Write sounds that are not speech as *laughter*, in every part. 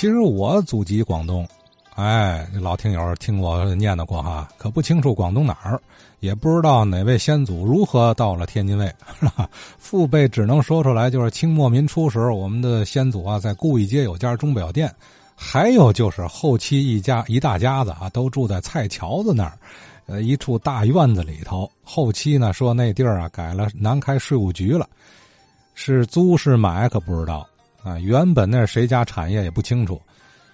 其实我祖籍广东，哎，老听友听我念叨过哈，可不清楚广东哪儿，也不知道哪位先祖如何到了天津卫，*laughs* 父辈只能说出来，就是清末民初时候，我们的先祖啊，在顾义街有家钟表店，还有就是后期一家一大家子啊，都住在蔡桥子那儿。呃，一处大院子里头，后期呢说那地儿啊改了南开税务局了，是租是买可不知道啊。原本那是谁家产业也不清楚。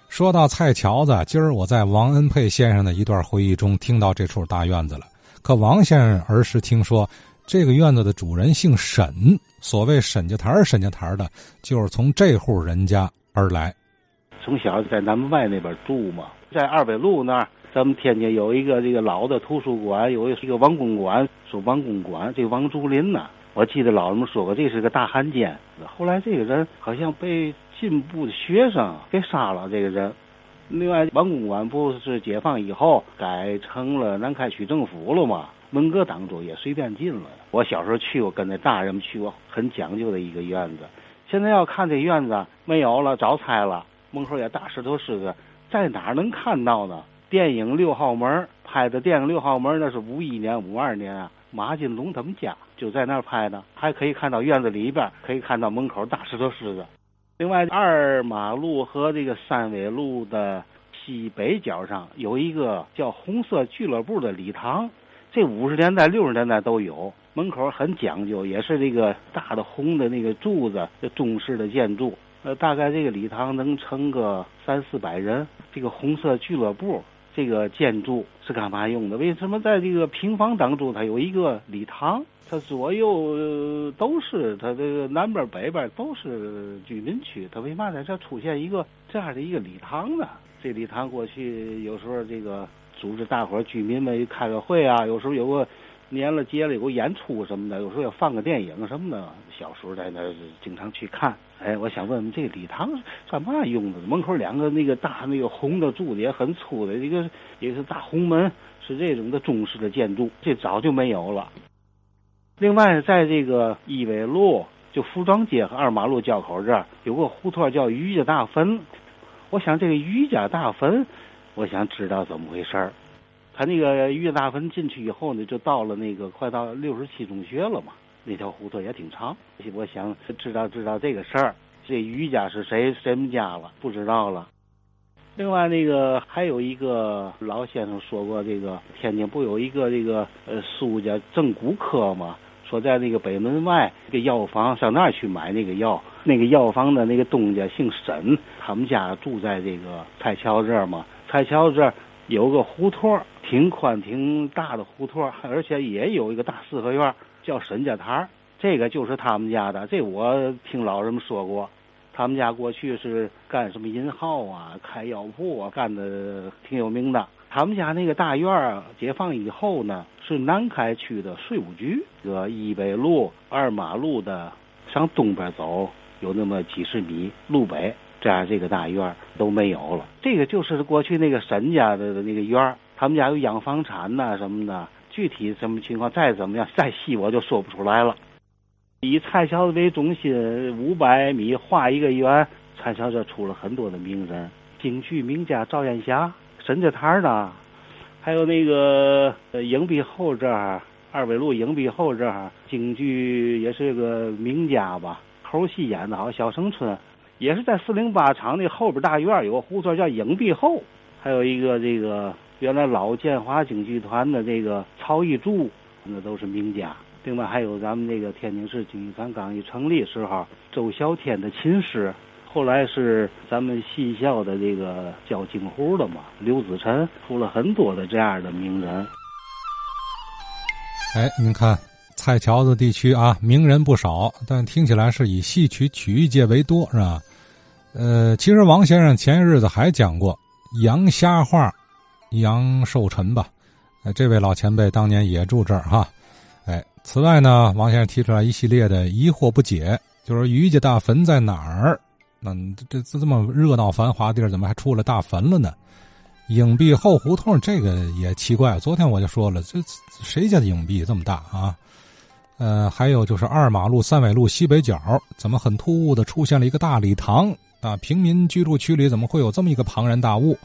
说到蔡桥子，今儿我在王恩佩先生的一段回忆中听到这处大院子了。可王先生儿时听说，这个院子的主人姓沈，所谓沈家台儿沈家台儿的，就是从这户人家而来。从小在南门外那边住嘛，在二北路那儿。咱们天津有一个这个老的图书馆，有一个王公馆，说王公馆，这王竹林呐，我记得老人们说过，这是个大汉奸。后来这个人好像被进步的学生给杀了。这个人，另外王公馆不是解放以后改成了南开区政府了吗？文革当中也随便进了。我小时候去过，跟那大人们去过，很讲究的一个院子。现在要看这院子没有了，早拆了，门口也大石头狮子，在哪儿能看到呢？电影《六号门》拍的电影《六号门》，那是五一年、五二年啊，马金龙他们家就在那儿拍的，还可以看到院子里边，可以看到门口大石头狮子。另外，二马路和这个三纬路的西北角上有一个叫红色俱乐部的礼堂，这五十年代、六十年代都有，门口很讲究，也是这个大的红的那个柱子，中式的建筑。呃，大概这个礼堂能盛个三四百人。这个红色俱乐部。这个建筑是干嘛用的？为什么在这个平房当中它有一个礼堂？它左右都是它这个南边北边都是居民区，它为嘛在这出现一个这样的一个礼堂呢？这礼堂过去有时候这个组织大伙居民们开个会啊，有时候有个年了节了有个演出什么的，有时候要放个电影什么的，小时候在那经常去看。哎，我想问问，这个礼堂干嘛用的？门口两个那个大那个红的柱子也很粗的，一个也是大红门，是这种的中式的建筑，这早就没有了。另外，在这个一纬路就服装街和二马路交口这儿有个胡同叫于家大坟，我想这个于家大坟，我想知道怎么回事儿。他那个岳大坟进去以后呢，就到了那个快到六十七中学了嘛。那条胡同也挺长，我想知道知道这个事儿。这于家是谁谁们家了？不知道了。另外那个还有一个老先生说过，这个天津不有一个这个呃苏家正骨科吗？说在那个北门外一个药房上那儿去买那个药，那个药房的那个东家姓沈，他们家住在这个蔡桥这儿嘛。蔡桥这儿有个胡同，挺宽挺大的胡同，而且也有一个大四合院。叫沈家台这个就是他们家的。这我听老人们说过，他们家过去是干什么银号啊、开药铺啊，干的挺有名的。他们家那个大院儿，解放以后呢，是南开区的税务局。这一北路二马路的向东边走，有那么几十米路北，这样这个大院都没有了。这个就是过去那个沈家的那个院，他们家有养房产呐什么的。具体什么情况，再怎么样，再细我就说不出来了。以蔡桥为中心，五百米画一个圆，蔡桥这出了很多的名人，京剧名家赵艳霞、沈家台呢，还有那个影壁后这儿，二纬路影壁后这儿，京剧也是个名家吧，猴戏演的好，小生村也是在四零八厂的后边大院有个胡同叫影壁后，还有一个这个。原来老建华京剧团的这个曹一柱，那都是名家。另外还有咱们这个天津市京剧团刚一成立时候，周小天的琴师，后来是咱们戏校的这个教京胡的嘛，刘子辰出了很多的这样的名人。哎，您看蔡桥子地区啊，名人不少，但听起来是以戏曲曲艺界为多，是吧？呃，其实王先生前些日子还讲过杨瞎话。杨寿臣吧，呃，这位老前辈当年也住这儿哈，哎，此外呢，王先生提出来一系列的疑惑不解，就是于家大坟在哪儿？那这这这么热闹繁华地儿，怎么还出了大坟了呢？影壁后胡同这个也奇怪，昨天我就说了，这谁家的影壁这么大啊？呃，还有就是二马路三纬路西北角，怎么很突兀的出现了一个大礼堂？啊，平民居住区里怎么会有这么一个庞然大物？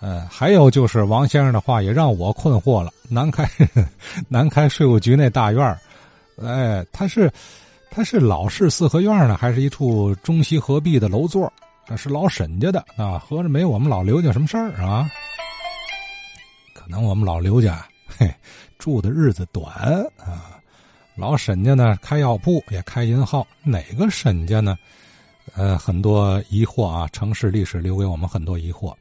呃，还有就是王先生的话也让我困惑了。南开 *laughs* 南开税务局那大院儿，哎，它是它是老式四合院呢，还是一处中西合璧的楼座？那是老沈家的啊，合着没我们老刘家什么事儿啊？可能我们老刘家嘿住的日子短啊。老沈家呢，开药铺也开银号，哪个沈家呢？呃，很多疑惑啊。城市历史留给我们很多疑惑。